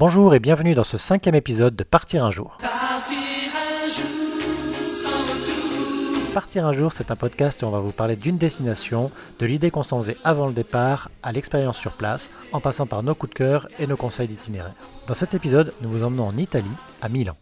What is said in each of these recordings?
Bonjour et bienvenue dans ce cinquième épisode de Partir un jour. Partir un jour, c'est un podcast où on va vous parler d'une destination, de l'idée qu'on s'en faisait avant le départ, à l'expérience sur place, en passant par nos coups de cœur et nos conseils d'itinéraire. Dans cet épisode, nous vous emmenons en Italie, à Milan.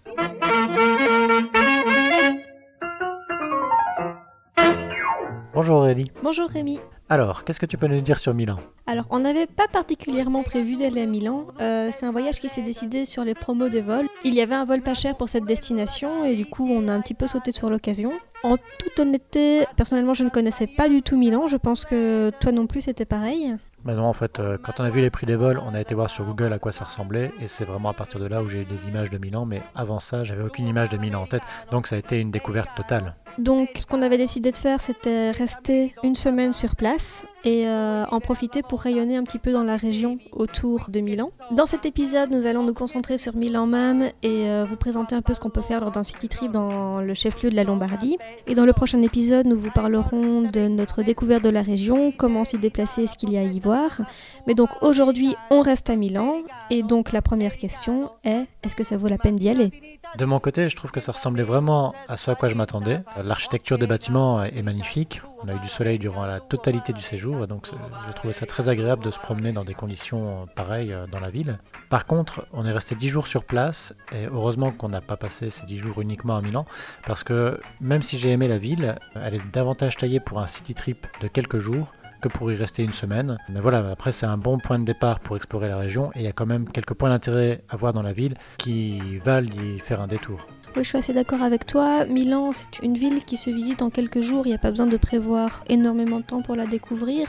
Bonjour Aurélie. Bonjour Rémi. Alors, qu'est-ce que tu peux nous dire sur Milan? Alors, on n'avait pas particulièrement prévu d'aller à Milan. Euh, c'est un voyage qui s'est décidé sur les promos des vols. Il y avait un vol pas cher pour cette destination et du coup, on a un petit peu sauté sur l'occasion. En toute honnêteté, personnellement, je ne connaissais pas du tout Milan. Je pense que toi non plus, c'était pareil. Ben non, en fait, euh, quand on a vu les prix des vols, on a été voir sur Google à quoi ça ressemblait, et c'est vraiment à partir de là où j'ai eu des images de Milan, mais avant ça, j'avais aucune image de Milan en tête, donc ça a été une découverte totale. Donc, ce qu'on avait décidé de faire, c'était rester une semaine sur place et euh, en profiter pour rayonner un petit peu dans la région autour de Milan. Dans cet épisode, nous allons nous concentrer sur Milan même et euh, vous présenter un peu ce qu'on peut faire lors d'un city trip dans le chef-lieu de la Lombardie. Et dans le prochain épisode, nous vous parlerons de notre découverte de la région, comment s'y déplacer, ce qu'il y a à y voir. Mais donc aujourd'hui, on reste à Milan et donc la première question est est-ce que ça vaut la peine d'y aller? De mon côté, je trouve que ça ressemblait vraiment à ce à quoi je m'attendais. L'architecture des bâtiments est magnifique. On a eu du soleil durant la totalité du séjour, donc je trouvais ça très agréable de se promener dans des conditions pareilles euh, dans la ville. Par contre, on est resté 10 jours sur place, et heureusement qu'on n'a pas passé ces 10 jours uniquement à Milan, parce que même si j'ai aimé la ville, elle est davantage taillée pour un city trip de quelques jours que pour y rester une semaine. Mais voilà, après c'est un bon point de départ pour explorer la région et il y a quand même quelques points d'intérêt à voir dans la ville qui valent d'y faire un détour. Oui, je suis assez d'accord avec toi. Milan, c'est une ville qui se visite en quelques jours. Il n'y a pas besoin de prévoir énormément de temps pour la découvrir.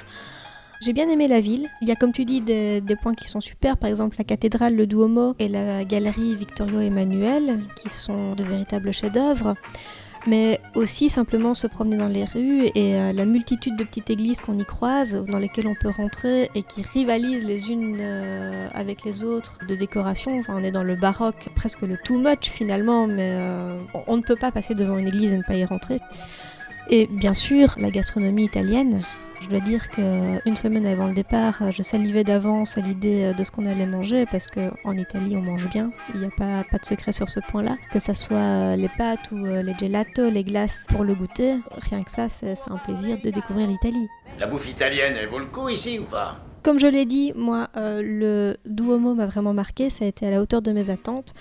J'ai bien aimé la ville. Il y a, comme tu dis, des, points qui sont super. Par exemple, la cathédrale, le Duomo et la galerie Victorio Emmanuel, qui sont de véritables chefs-d'œuvre mais aussi simplement se promener dans les rues et euh, la multitude de petites églises qu'on y croise, dans lesquelles on peut rentrer et qui rivalisent les unes euh, avec les autres de décoration. On est dans le baroque, presque le too much finalement, mais euh, on ne peut pas passer devant une église et ne pas y rentrer. Et bien sûr, la gastronomie italienne, je dois dire qu'une semaine avant le départ, je salivais d'avance à l'idée de ce qu'on allait manger parce qu'en Italie on mange bien, il n'y a pas, pas de secret sur ce point-là. Que ce soit les pâtes ou les gelatos, les glaces pour le goûter, rien que ça c'est un plaisir de découvrir l'Italie. La bouffe italienne, elle vaut le coup ici ou pas? Comme je l'ai dit, moi euh, le Duomo m'a vraiment marqué, ça a été à la hauteur de mes attentes.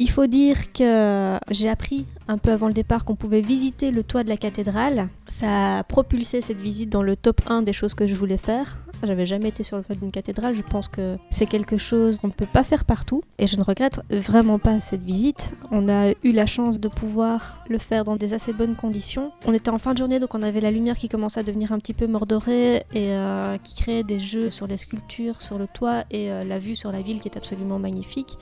Il faut dire que j'ai appris un peu avant le départ qu'on pouvait visiter le toit de la cathédrale. Ça a propulsé cette visite dans le top 1 des choses que je voulais faire. J'avais jamais été sur le toit d'une cathédrale, je pense que c'est quelque chose qu'on ne peut pas faire partout et je ne regrette vraiment pas cette visite. On a eu la chance de pouvoir le faire dans des assez bonnes conditions. On était en fin de journée donc on avait la lumière qui commençait à devenir un petit peu mordorée et euh, qui créait des jeux sur les sculptures, sur le toit et euh, la vue sur la ville qui est absolument magnifique.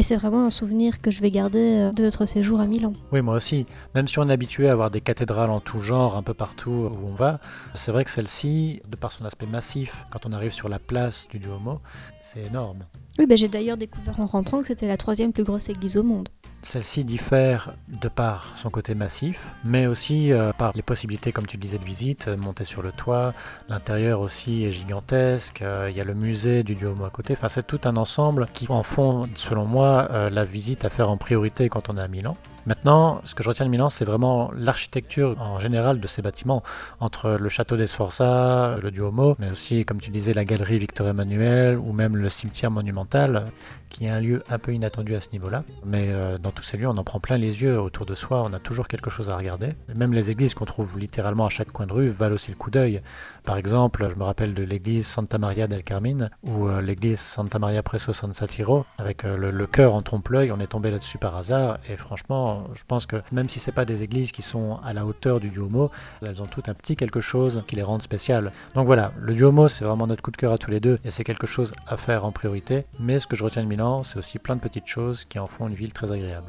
Et c'est vraiment un souvenir que je vais garder de notre séjour à Milan. Oui, moi aussi. Même si on est habitué à avoir des cathédrales en tout genre un peu partout où on va, c'est vrai que celle-ci, de par son aspect massif, quand on arrive sur la place du Duomo, c'est énorme. Oui, ben j'ai d'ailleurs découvert en rentrant que c'était la troisième plus grosse église au monde. Celle-ci diffère de par son côté massif, mais aussi euh, par les possibilités, comme tu disais, de visite, monter sur le toit. L'intérieur aussi est gigantesque. Euh, il y a le musée du Duomo à côté. Enfin, c'est tout un ensemble qui en font, selon moi, euh, la visite à faire en priorité quand on est à Milan. Maintenant, ce que je retiens de Milan, c'est vraiment l'architecture en général de ces bâtiments, entre le château des Sforza, le Duomo, mais aussi, comme tu disais, la galerie Victor Emmanuel ou même le cimetière monumental, qui est un lieu un peu inattendu à ce niveau-là. Mais euh, tous ces lieux, on en prend plein les yeux autour de soi, on a toujours quelque chose à regarder. Même les églises qu'on trouve littéralement à chaque coin de rue valent aussi le coup d'œil. Par exemple, je me rappelle de l'église Santa Maria del Carmine ou euh, l'église Santa Maria Presso San Satiro, avec euh, le, le cœur en trompe-l'œil, on est tombé là-dessus par hasard, et franchement, je pense que même si c'est pas des églises qui sont à la hauteur du Duomo, elles ont tout un petit quelque chose qui les rend spéciales. Donc voilà, le Duomo, c'est vraiment notre coup de cœur à tous les deux, et c'est quelque chose à faire en priorité. Mais ce que je retiens de Milan, c'est aussi plein de petites choses qui en font une ville très agréable.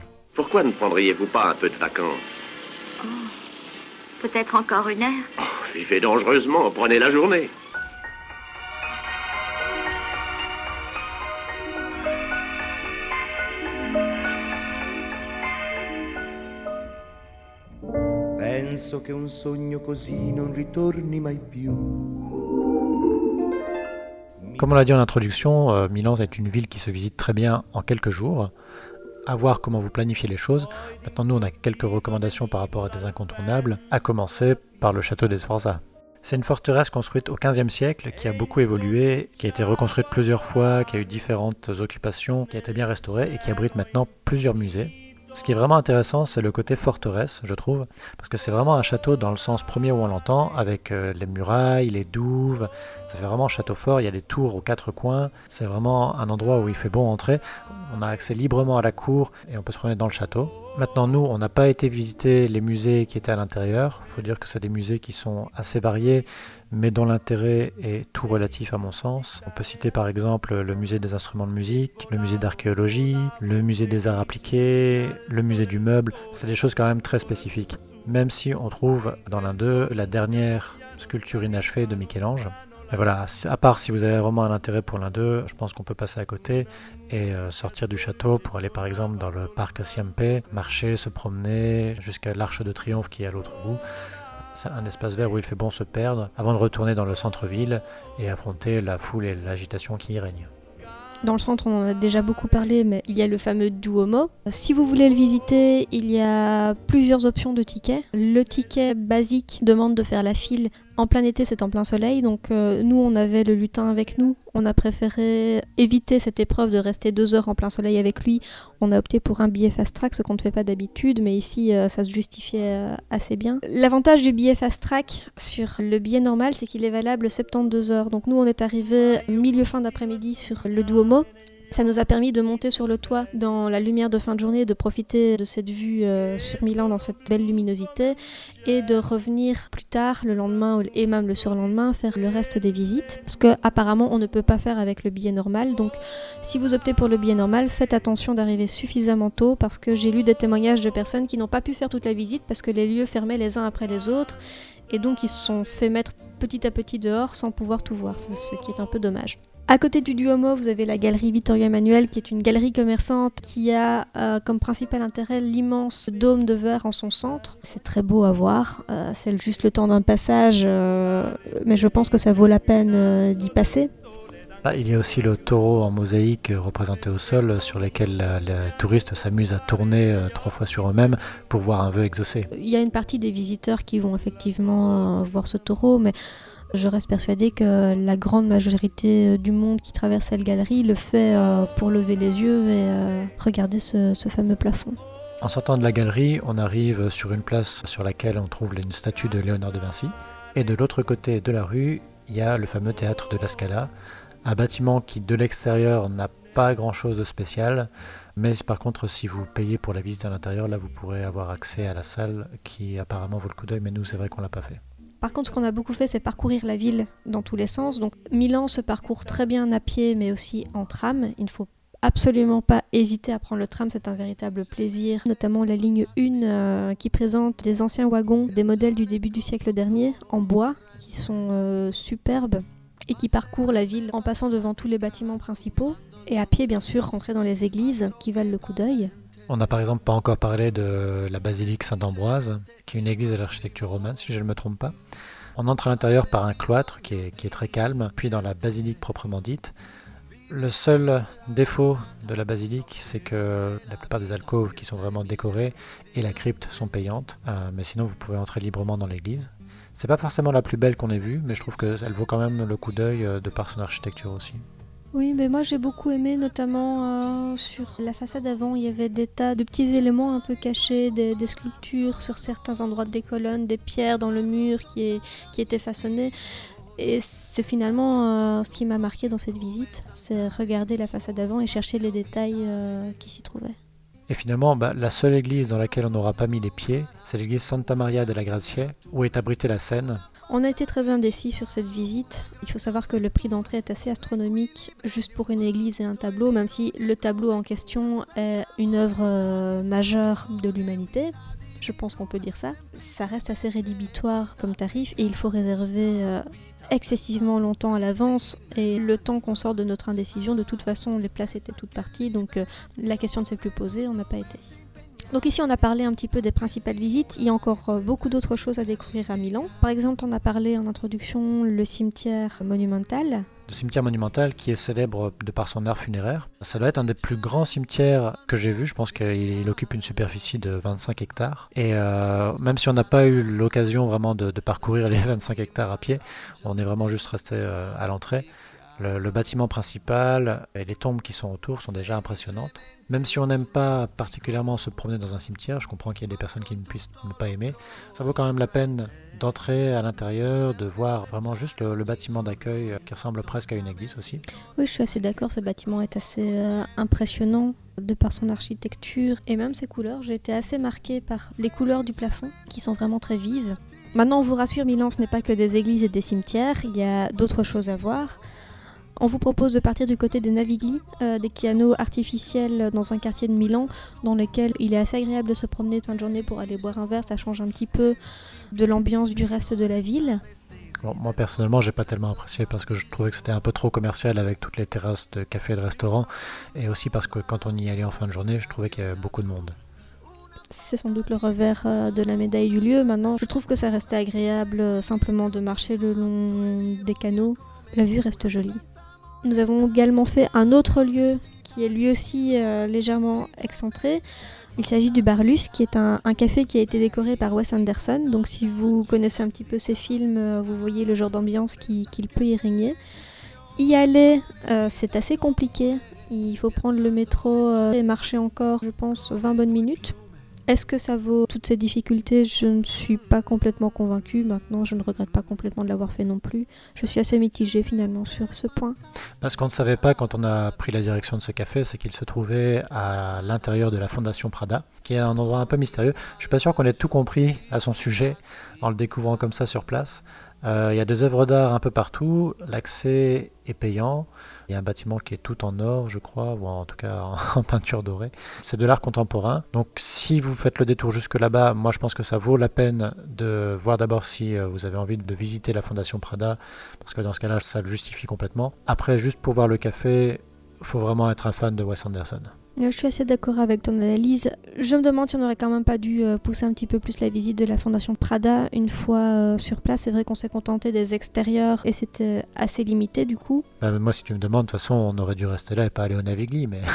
Pourquoi ne prendriez-vous pas un peu de vacances oh, Peut-être encore une heure oh, Vivez dangereusement, prenez la journée. Penso che un sogno così non ritorni mai più. Comme on l'a dit en introduction, euh, Milan est une ville qui se visite très bien en quelques jours. À voir comment vous planifiez les choses. Maintenant, nous, on a quelques recommandations par rapport à des incontournables, à commencer par le château des Sforza. C'est une forteresse construite au XVe siècle qui a beaucoup évolué, qui a été reconstruite plusieurs fois, qui a eu différentes occupations, qui a été bien restaurée et qui abrite maintenant plusieurs musées. Ce qui est vraiment intéressant, c'est le côté forteresse, je trouve, parce que c'est vraiment un château dans le sens premier où on l'entend, avec euh, les murailles, les douves. Ça fait vraiment château fort. Il y a des tours aux quatre coins. C'est vraiment un endroit où il fait bon entrer. On a accès librement à la cour et on peut se promener dans le château. Maintenant, nous, on n'a pas été visiter les musées qui étaient à l'intérieur. Il faut dire que c'est des musées qui sont assez variés, mais dont l'intérêt est tout relatif à mon sens. On peut citer par exemple le musée des instruments de musique, le musée d'archéologie, le musée des arts appliqués, le musée du meuble. C'est des choses quand même très spécifiques. Même si on trouve dans l'un d'eux la dernière sculpture inachevée de Michel-Ange. Mais voilà, à part si vous avez vraiment un intérêt pour l'un d'eux, je pense qu'on peut passer à côté et euh, sortir du château pour aller par exemple dans le parc Siampe, marcher, se promener jusqu'à l'Arche de Triomphe qui est à l'autre bout. C'est un espace vert où il fait bon se perdre avant de retourner dans le centre-ville et affronter la foule et l'agitation qui y règne. Dans le centre, on en a déjà beaucoup parlé, mais il y a le fameux Duomo. Si vous voulez le visiter, il y a plusieurs options de tickets. Le ticket basique demande de faire la file. En plein été, c'est en plein soleil, donc euh, nous, on avait le lutin avec nous. On a préféré éviter cette épreuve de rester deux heures en plein soleil avec lui. On a opté pour un billet fast track, ce qu'on ne fait pas d'habitude, mais ici, euh, ça se justifiait euh, assez bien. L'avantage du billet fast track sur le billet normal, c'est qu'il est valable 72 heures. Donc nous, on est arrivé milieu fin d'après-midi sur le Duomo. Ça nous a permis de monter sur le toit dans la lumière de fin de journée, de profiter de cette vue euh, sur Milan dans cette belle luminosité et de revenir plus tard, le lendemain et même le surlendemain, faire le reste des visites. Ce que apparemment on ne peut pas faire avec le billet normal. Donc si vous optez pour le billet normal, faites attention d'arriver suffisamment tôt parce que j'ai lu des témoignages de personnes qui n'ont pas pu faire toute la visite parce que les lieux fermaient les uns après les autres et donc ils se sont fait mettre petit à petit dehors sans pouvoir tout voir, ce qui est un peu dommage. À côté du Duomo, vous avez la galerie Vittorio Emanuele, qui est une galerie commerçante qui a euh, comme principal intérêt l'immense dôme de verre en son centre. C'est très beau à voir, euh, c'est juste le temps d'un passage, euh, mais je pense que ça vaut la peine d'y passer. Ah, il y a aussi le taureau en mosaïque représenté au sol sur lequel les touristes s'amusent à tourner trois fois sur eux-mêmes pour voir un vœu exaucé. Il y a une partie des visiteurs qui vont effectivement voir ce taureau, mais je reste persuadée que la grande majorité euh, du monde qui traverse cette galerie le fait euh, pour lever les yeux et euh, regarder ce, fameux plafond. En sortant de la galerie, on arrive sur une place sur laquelle on trouve une statue de Léonard de Vinci. Et de l'autre côté de la rue, il y a le fameux théâtre de la Scala, un bâtiment qui de l'extérieur n'a pas grand-chose de spécial, mais par contre si vous payez pour la visite à l'intérieur, là vous pourrez avoir accès à la salle qui apparemment vaut le coup d'œil, mais nous c'est vrai qu'on l'a pas fait. Par contre, ce qu'on a beaucoup fait, c'est parcourir la ville dans tous les sens. Donc, Milan se parcourt très bien à pied, mais aussi en tram. Il ne faut absolument pas hésiter à prendre le tram, c'est un véritable plaisir. Notamment la ligne 1 euh, qui présente des anciens wagons, des modèles du début du siècle dernier, en bois, qui sont euh, superbes et qui parcourent la ville en passant devant tous les bâtiments principaux. Et à pied, bien sûr, rentrer dans les églises qui valent le coup d'œil. On n'a par exemple pas encore parlé de la basilique Saint-Ambroise, qui est une église de l'architecture romaine, si je ne me trompe pas. On entre à l'intérieur par un cloître qui est, très calme, puis dans la basilique proprement dite. Le seul défaut de la basilique, c'est que la plupart des alcôves qui sont vraiment décorées et la crypte sont payantes, euh, mais sinon vous pouvez entrer librement dans l'église. C'est pas forcément la plus belle qu'on ait vue, mais je trouve qu'elle vaut quand même le coup d'œil euh, de par son architecture aussi. Oui, mais moi j'ai beaucoup aimé, notamment euh, sur la façade avant, il y avait des tas de petits éléments un peu cachés, des, sculptures sur certains endroits des colonnes, des pierres dans le mur qui, qui étaient façonnées. Et c'est finalement euh, ce qui m'a marqué dans cette visite, c'est regarder la façade avant et chercher les détails euh, qui s'y trouvaient. Et finalement, bah, la seule église dans laquelle on n'aura pas mis les pieds, c'est l'église Santa Maria della Grazie, où est abritée la Seine, on a été très indécis sur cette visite. Il faut savoir que le prix d'entrée est assez astronomique juste pour une église et un tableau, même si le tableau en question est une œuvre euh, majeure de l'humanité. Je pense qu'on peut dire ça. Ça reste assez rédhibitoire comme tarif et il faut réserver euh, excessivement longtemps à l'avance et le temps qu'on sort de notre indécision, de toute façon les places étaient toutes parties donc euh, la question ne s'est plus posée, on n'a pas été. Donc ici on a parlé un petit peu des principales visites, il y a encore euh, beaucoup d'autres choses à découvrir à Milan. Par exemple on a parlé en introduction le cimetière monumental. Le cimetière monumental qui est célèbre de par son art funéraire. Ça doit être un des plus grands cimetières que j'ai vu, je pense qu'il occupe une superficie de 25 hectares. Et euh, même si on n'a pas eu l'occasion vraiment de, parcourir les 25 hectares à pied, on est vraiment juste resté euh, à l'entrée. Le, bâtiment principal et les tombes qui sont autour sont déjà impressionnantes. Même si on n'aime pas particulièrement se promener dans un cimetière, je comprends qu'il y a des personnes qui ne puissent pas aimer, ça vaut quand même la peine d'entrer à l'intérieur, de voir vraiment juste le, bâtiment d'accueil qui ressemble presque à une église aussi. Oui, je suis assez d'accord, ce bâtiment est assez euh, impressionnant de par son architecture et même ses couleurs. J'ai été assez marquée par les couleurs du plafond qui sont vraiment très vives. Maintenant, on vous rassure, Milan, ce n'est pas que des églises et des cimetières, il y a d'autres choses à voir. On vous propose de partir du côté des Navigli, euh, des canaux artificiels dans un quartier de Milan, dans lequel il est assez agréable de se promener fin de journée pour aller boire un verre. Ça change un petit peu de l'ambiance du reste de la ville. Bon, moi personnellement, j'ai pas tellement apprécié parce que je trouvais que c'était un peu trop commercial avec toutes les terrasses de cafés et de restaurants, et aussi parce que quand on y allait en fin de journée, je trouvais qu'il y avait beaucoup de monde. C'est sans doute le revers euh, de la médaille du lieu. Maintenant, je trouve que ça restait agréable euh, simplement de marcher le long des canaux. La vue reste jolie. Nous avons également fait un autre lieu qui est lui aussi euh, légèrement excentré. Il s'agit du Barlus, qui est un, café qui a été décoré par Wes Anderson. Donc si vous connaissez un petit peu ses films, euh, vous voyez le genre d'ambiance qu'il qui peut y régner. Y aller, euh, c'est assez compliqué. Il faut prendre le métro et marcher encore, je pense, 20 bonnes minutes. Est-ce que ça vaut toutes ces difficultés? Je ne suis pas complètement convaincue. Maintenant, je ne regrette pas complètement de l'avoir fait non plus. Je suis assez mitigée finalement sur ce point. Ce qu'on ne savait pas quand on a pris la direction de ce café, c'est qu'il se trouvait à l'intérieur de la Fondation Prada, qui est un endroit un peu mystérieux. Je suis pas sûr qu'on ait tout compris à son sujet en le découvrant comme ça sur place. Euh, il y a des œuvres d'art un peu partout. L'accès est payant. Il y a un bâtiment qui est tout en or, je crois, ou en tout cas en, peinture dorée. C'est de l'art contemporain. Donc si vous faites le détour jusque là-bas, moi je pense que ça vaut la peine de voir d'abord si euh, vous avez envie de visiter la Fondation Prada, parce que dans ce cas-là, ça le justifie complètement. Après, juste pour voir le café, il faut vraiment être un fan de Wes Anderson. Je suis assez d'accord avec ton analyse. Je me demande si on n'aurait quand même pas dû euh, pousser un petit peu plus la visite de la Fondation Prada une fois euh, sur place. C'est vrai qu'on s'est contenté des extérieurs et c'était assez limité du coup. Bah, moi, si tu me demandes, de toute façon, on aurait dû rester là et pas aller au Navigli, mais.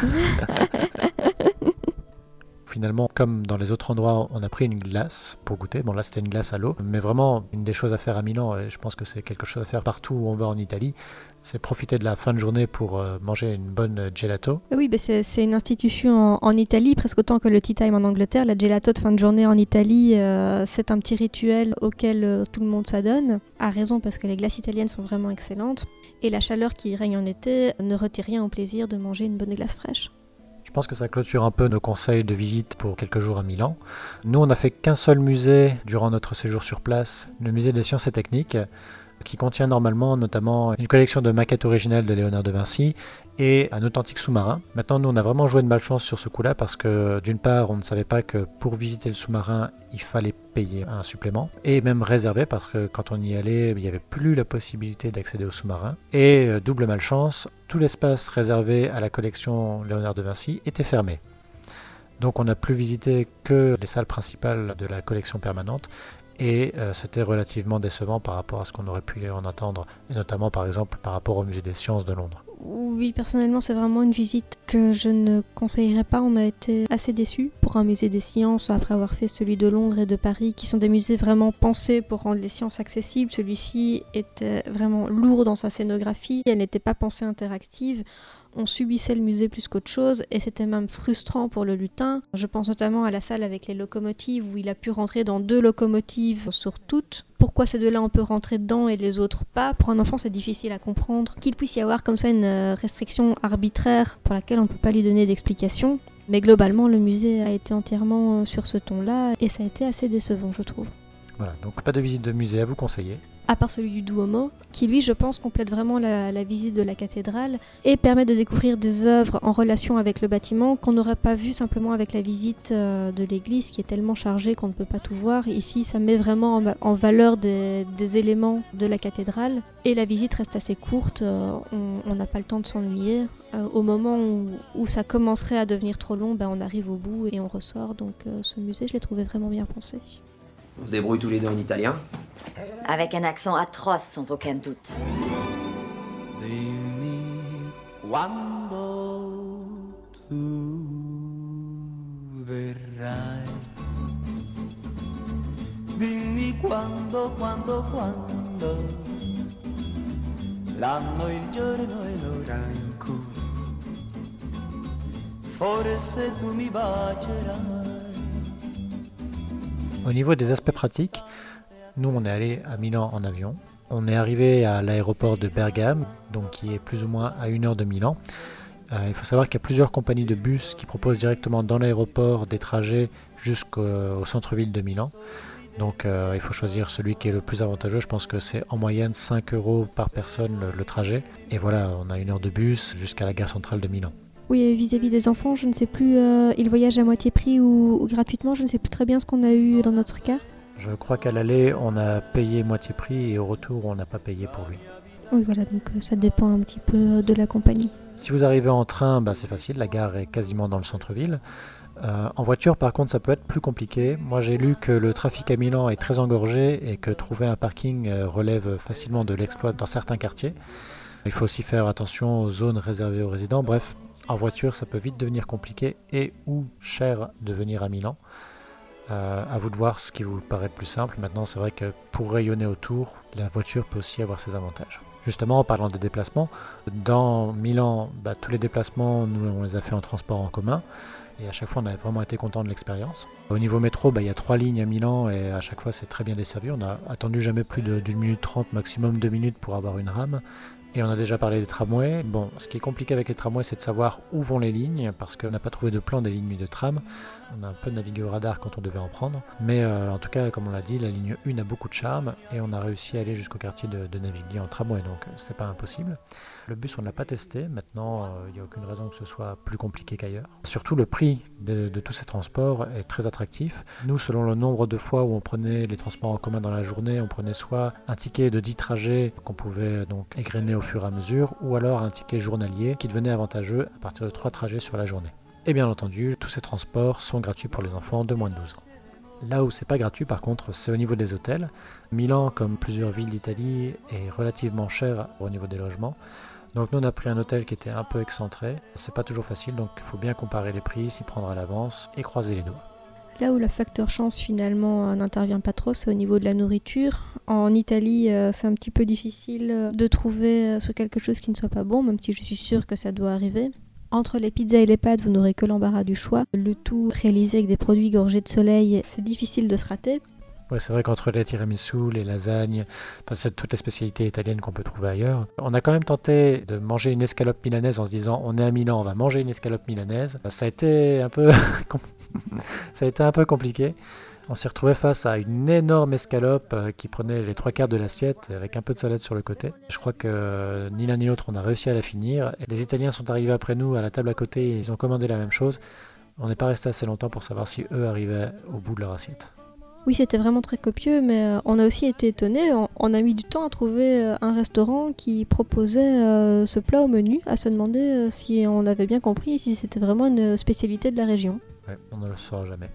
finalement, comme dans les autres endroits, on a pris une glace pour goûter. Bon, là, c'était une glace à l'eau. Mais vraiment, une des choses à faire à Milan, et je pense que c'est quelque chose à faire partout où on va en Italie, c'est profiter de la fin de journée pour euh, manger une bonne gelato. Oui, bah c'est une institution en, en, Italie, presque autant que le tea time en Angleterre. La gelato de fin de journée en Italie, euh, c'est un petit rituel auquel euh, tout le monde s'adonne. À raison, parce que les glaces italiennes sont vraiment excellentes. Et la chaleur qui règne en été ne retire rien au plaisir de manger une bonne glace fraîche. Je pense que ça clôture un peu nos conseils de visite pour quelques jours à Milan. Nous, on n'a fait qu'un seul musée durant notre séjour sur place, le musée des sciences et techniques, qui contient normalement notamment une collection de maquettes originales de Léonard de Vinci et un authentique sous-marin. Maintenant, nous, on a vraiment joué de malchance sur ce coup-là parce que, d'une part, on ne savait pas que pour visiter le sous-marin, il fallait payer un supplément et même réserver parce que quand on y allait, il n'y avait plus la possibilité d'accéder au sous-marin. Et euh, double malchance, tout l'espace réservé à la collection Léonard de Vinci était fermé. Donc on n'a plus visité que les salles principales de la collection permanente et euh, c'était relativement décevant par rapport à ce qu'on aurait pu en attendre, et notamment par exemple par rapport au musée des sciences de Londres. Oui, personnellement, c'est vraiment une visite que je ne conseillerais pas. On a été assez déçus pour un musée des sciences après avoir fait celui de Londres et de Paris, qui sont des musées vraiment pensés pour rendre les sciences accessibles. Celui-ci était vraiment lourd dans sa scénographie. Elle n'était pas pensée interactive on subissait le musée plus qu'autre chose et c'était même frustrant pour le lutin. Je pense notamment à la salle avec les locomotives où il a pu rentrer dans deux locomotives sur toutes. Pourquoi ces deux-là on peut rentrer dedans et les autres pas? Pour un enfant c'est difficile à comprendre. Qu'il puisse y avoir comme ça une restriction arbitraire pour laquelle on ne peut pas lui donner d'explication. Mais globalement le musée a été entièrement sur ce ton-là et ça a été assez décevant je trouve. Voilà, donc pas de visite de musée à vous conseiller. À part celui du Duomo, qui lui, je pense, complète vraiment la, visite de la cathédrale et permet de découvrir des œuvres en relation avec le bâtiment qu'on n'aurait pas vu simplement avec la visite euh, de l'église qui est tellement chargée qu'on ne peut pas tout voir. Ici, ça met vraiment en, va- en valeur des, éléments de la cathédrale et la visite reste assez courte, euh, on n'a pas le temps de s'ennuyer. Euh, au moment où, où ça commencerait à devenir trop long, ben, on arrive au bout et on ressort. Donc ce musée, je l'ai trouvé vraiment bien pensé. On se débrouille tous les deux en italien. Avec un accent atroce, sans aucun doute. Dimmi quando tu verrai. Dimmi quando, quando, quando. L'anno, il giorno e l'ora in cui forse tu mi bacerai. Au niveau des aspects pratiques, nous on est allé à Milan en avion. On est arrivé à l'aéroport de Bergame, donc qui est plus ou moins à une heure de Milan. Euh, il faut savoir qu'il y a plusieurs compagnies de bus qui proposent directement dans l'aéroport des trajets jusqu'au au centre-ville de Milan. Donc euh, il faut choisir celui qui est le plus avantageux. Je pense que c'est en moyenne 5 euros par personne le trajet. Et voilà, on a une heure de bus jusqu'à la gare centrale de Milan. Oui, vis-à-vis des enfants, je ne sais plus, euh, ils voyagent à moitié prix ou, ou gratuitement, je ne sais plus très bien ce qu'on a eu dans notre cas. Je crois qu'à l'aller, on a payé moitié prix et au retour, on n'a pas payé pour lui. Oui, voilà, donc euh, ça dépend un petit peu euh, de la compagnie. Si vous arrivez en train, bah, c'est facile, la gare est quasiment dans le centre-ville. Euh, en voiture, par contre, ça peut être plus compliqué. Moi, j'ai lu que le trafic à Milan est très engorgé et que trouver un parking relève facilement de l'exploit dans certains quartiers. Il faut aussi faire attention aux zones réservées aux résidents. Bref, en voiture, ça peut vite devenir compliqué et ou cher de venir à Milan. Euh, à vous de voir ce qui vous paraît plus simple. Maintenant, c'est vrai que pour rayonner autour, la voiture peut aussi avoir ses avantages. Justement, en parlant des déplacements, dans Milan, bah, tous les déplacements, nous, on les a fait en transport en commun. Et à chaque fois, on a vraiment été content de l'expérience. Au niveau métro, bah, il y a trois lignes à Milan et à chaque fois, c'est très bien desservi. On a attendu jamais plus d'une minute trente, maximum deux minutes pour avoir une rame. Et on a déjà parlé des tramways. Bon, ce qui est compliqué avec les tramways, c'est de savoir où vont les lignes, parce qu'on n'a pas trouvé de plan des lignes de tram. On a un peu navigué au radar quand on devait en prendre. Mais euh, en tout cas, comme on l'a dit, la ligne 1 a beaucoup de charme, et on a réussi à aller jusqu'au quartier de, de en tramway, donc euh, c'est pas impossible. Le bus, on ne l'a pas testé. Maintenant, euh, il n'y a aucune raison que ce soit plus compliqué qu'ailleurs. Surtout, le prix de, tous ces transports est très attractif. Nous, selon le nombre de fois où on prenait les transports en commun dans la journée, on prenait soit un ticket de 10 trajets qu'on pouvait donc égrener au fur et à mesure, ou alors un ticket journalier qui devenait avantageux à partir de 3 trajets sur la journée. Et bien entendu, tous ces transports sont gratuits pour les enfants de moins de 12 ans. Là où c'est pas gratuit par contre, c'est au niveau des hôtels. Milan, comme plusieurs villes d'Italie, est relativement cher au niveau des logements. Donc nous on a pris un hôtel qui était un peu excentré. C'est pas toujours facile, donc il faut bien comparer les prix, s'y prendre à l'avance et croiser les doigts. Là où le facteur chance finalement euh, n'intervient pas trop, c'est au niveau de la nourriture. En Italie, euh, c'est un petit peu difficile euh, de trouver sur quelque chose qui ne soit pas bon, même si je suis sûre que ça doit arriver. Entre les pizzas et les pâtes, vous n'aurez que l'embarras du choix. Le tout réalisé avec des produits gorgés de soleil, c'est difficile de se rater. Ouais, c'est vrai qu'entre les tiramisu, les lasagnes, c'est toutes les spécialités italiennes qu'on peut trouver ailleurs. On a quand même tenté de manger une escalope milanaise en se disant on est à Milan, on va manger une escalope milanaise. Ça a été un peu, ça a été un peu compliqué. On s'est retrouvé face à une énorme escalope euh, qui prenait les trois quarts de l'assiette avec un peu de salade sur le côté. Je crois que euh, ni l'un ni l'autre on a réussi à la finir. Les Italiens sont arrivés après nous à la table à côté et ils ont commandé la même chose. On n'est pas resté assez longtemps pour savoir si eux arrivaient au bout de leur assiette. Oui, c'était vraiment très copieux, mais euh, on a aussi été étonnés. On, a mis du temps à trouver un restaurant qui proposait ce plat au menu, à se demander si on avait bien compris et si c'était vraiment une spécialité de la région. Ouais, on ne le saura jamais.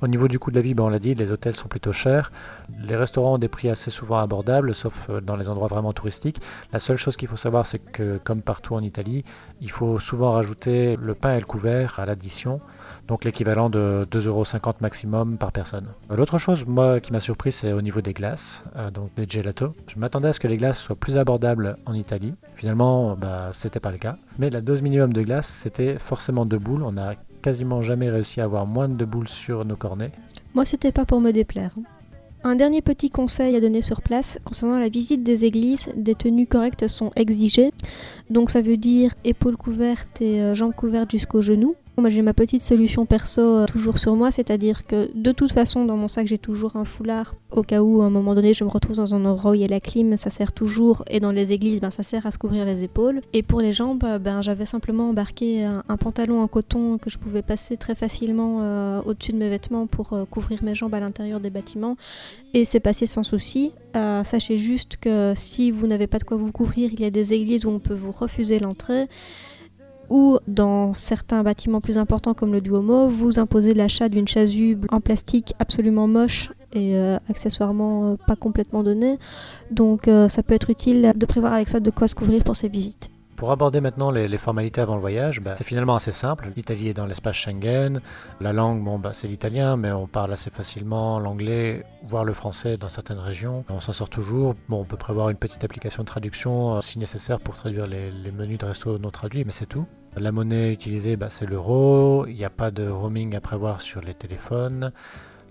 Au niveau du coût de la vie, ben, on l'a dit, les hôtels sont plutôt chers. Les restaurants ont des prix assez souvent abordables, sauf euh, dans les endroits vraiment touristiques. La seule chose qu'il faut savoir, c'est que, comme partout en Italie, il faut souvent rajouter le pain et le couvert à l'addition, donc l'équivalent de 2,50€ maximum par personne. Euh, L'autre chose, moi, qui m'a surpris, c'est au niveau des glaces, euh, donc des gelatos. Je m'attendais à ce que les glaces soient plus abordables en Italie. Finalement, bah, c'était pas le cas. Mais la dose minimum de glace, c'était forcément deux boules. Quasiment jamais réussi à avoir moins de boules sur nos cornets. Moi, c'était pas pour me déplaire. Un dernier petit conseil à donner sur place concernant la visite des églises, des tenues correctes sont exigées. Donc ça veut dire épaules couvertes et euh, jambes couvertes jusqu'aux genoux. Moi j'ai ma petite solution perso euh, toujours sur moi, c'est-à-dire que de toute façon dans mon sac j'ai toujours un foulard au cas où à un moment donné je me retrouve dans un endroit où il y a la clim, ça sert toujours et dans les églises ben, ça sert à se couvrir les épaules. Et pour les jambes euh, ben, j'avais simplement embarqué un, un pantalon en coton que je pouvais passer très facilement euh, au-dessus de mes vêtements pour euh, couvrir mes jambes à l'intérieur des bâtiments et c'est passé sans souci. Euh, sachez juste que si vous n'avez pas de quoi vous couvrir, il y a des églises où on peut vous refuser l'entrée ou dans certains bâtiments plus importants comme le Duomo, vous imposez l'achat d'une chasuble en plastique absolument moche et euh, accessoirement euh, pas complètement donnée. Donc euh, ça peut être utile de prévoir avec soi de quoi se couvrir pour ces visites. Pour aborder maintenant les, formalités avant le voyage, bah, c'est finalement assez simple. L'Italie est dans l'espace Schengen. La langue, bon, bah, c'est l'italien, mais on parle assez facilement l'anglais, voire le français dans certaines régions. On s'en sort toujours. Bon, on peut prévoir une petite application de traduction euh, si nécessaire pour traduire les, les menus de resto non traduits, mais c'est tout. La monnaie utilisée, bah, c'est l'euro. Il n'y a pas de roaming à prévoir sur les téléphones.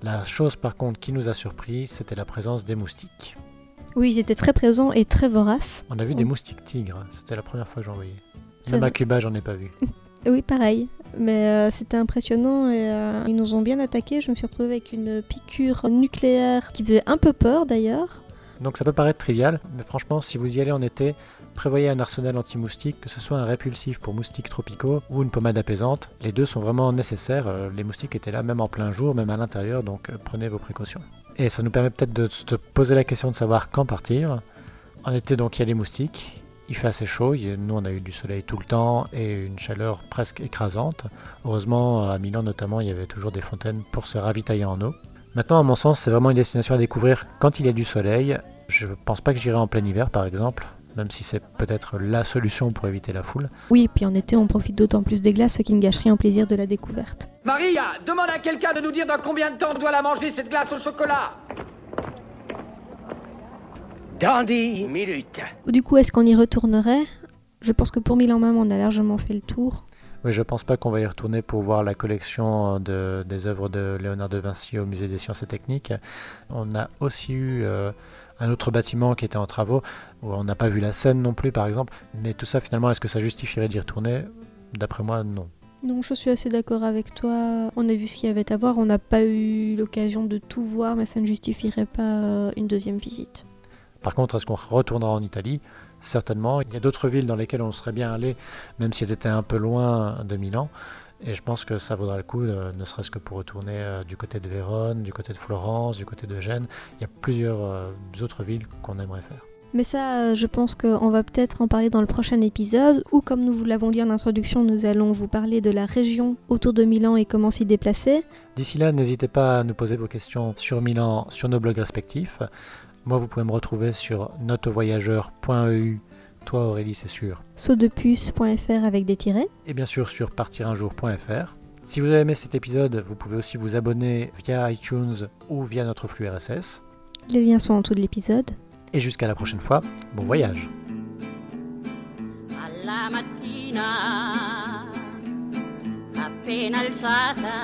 La chose par contre qui nous a surpris, c'était la présence des moustiques. Oui, ils étaient très présents et très voraces. On a vu des moustiques tigres, c'était la première fois que j'en voyais. Même à Cuba, j'en ai pas vu. Oui, pareil. Mais euh, c'était impressionnant et euh, ils nous ont bien attaqués. Je me suis retrouvée avec une piqûre nucléaire qui faisait un peu peur d'ailleurs. Donc ça peut paraître trivial, mais franchement, si vous y allez en été, prévoyez un arsenal anti-moustique, que ce soit un répulsif pour moustiques tropicaux ou une pommade apaisante. Les deux sont vraiment nécessaires. euh, Les moustiques étaient là même en plein jour, même à l'intérieur, donc euh, prenez vos précautions. Et ça nous permet peut-être de se poser la question de savoir quand partir. En été, donc, il y a les moustiques. Il fait assez chaud. Nous, on a eu du soleil tout le temps et une chaleur presque écrasante. Heureusement, à Milan notamment, il y avait toujours des fontaines pour se ravitailler en eau. Maintenant, à mon sens, c'est vraiment une destination à découvrir quand il y a du soleil. Je pense pas que j'irai en plein hiver, par exemple, même si c'est peut-être la solution pour éviter la foule. Oui, et puis en été, on profite d'autant plus des glaces, ce qui ne gâche rien au plaisir de la découverte. Maria, demande à quelqu'un de nous dire dans combien de temps on doit la manger, cette glace au chocolat Dans 10 minutes. Du coup, est-ce qu'on y retournerait? Je pense que pour Milan même, on a largement fait le tour. Oui, je pense pas qu'on va y retourner pour voir la collection de, des œuvres de Léonard de Vinci au Musée des Sciences et Techniques. On a aussi eu euh, un autre bâtiment qui était en travaux, où on n'a pas vu la scène non plus, par exemple. Mais tout ça, finalement, est-ce que ça justifierait d'y retourner D'après moi, non. Non, je suis assez d'accord avec toi. On a vu ce qu'il y avait à voir. On n'a pas eu l'occasion de tout voir, mais ça ne justifierait pas euh, une deuxième visite. Par contre, est-ce qu'on retournera en Italie? Certainement. Il y a d'autres villes dans lesquelles on serait bien allé, même si elles étaient un peu loin de Milan. Et je pense que ça vaudra le coup, euh, ne serait-ce que pour retourner euh, du côté de Vérone, du côté de Florence, du côté de Gênes. Il y a plusieurs euh, autres villes qu'on aimerait faire. Mais ça, je pense qu'on va peut-être en parler dans le prochain épisode, ou comme nous vous l'avons dit en introduction, nous allons vous parler de la région autour de Milan et comment s'y déplacer. D'ici là, n'hésitez pas à nous poser vos questions sur Milan sur nos blogs respectifs. Moi, vous pouvez me retrouver sur notevoyageur.eu. Toi, Aurélie, c'est sûr. saudepuce.fr avec des tirets. Et bien sûr sur partirunjour.fr. Si vous avez aimé cet épisode, vous pouvez aussi vous abonner via iTunes ou via notre flux RSS. Les liens sont en dessous de l'épisode. Et jusqu'à la prochaine fois, bon voyage alla mattina appena alzata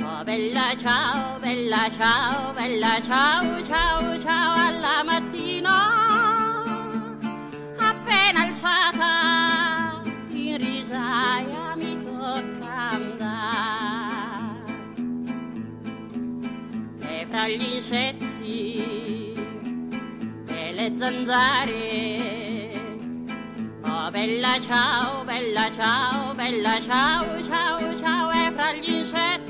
oh bella ciao bella ciao bella ciao ciao ciao alla mattina appena alzata in risaia mi tocca andare e fra gli insetti e le zanzare. Oh bella ciao, bella ciao, bella ciao, ciao, ciao, e fra gli insetti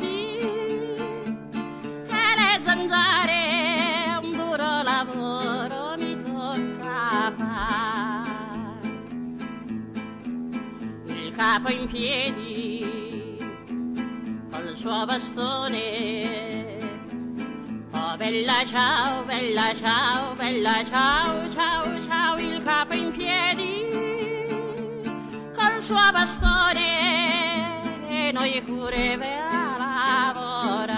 capo in piedi col suo bastone Oh bella ciao, bella ciao, bella ciao, ciao, ciao, il capo in piedi col suo bastone e noi pure lavorare.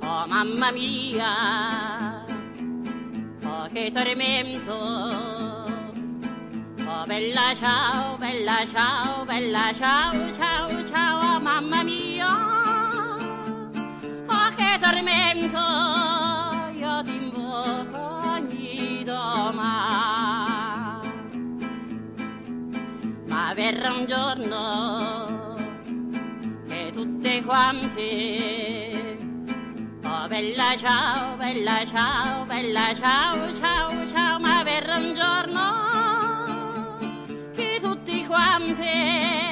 Oh mamma mia, oh che tormento bella ciao, bella ciao, bella ciao, ciao, ciao, oh, mamma mia. Oh, che tormento, io ti invoco ogni domani. Ma verrà un giorno che tutte quante Oh, bella ciao, bella ciao, bella ciao, ciao, ciao, ma verrà un giorno Juan Pérez.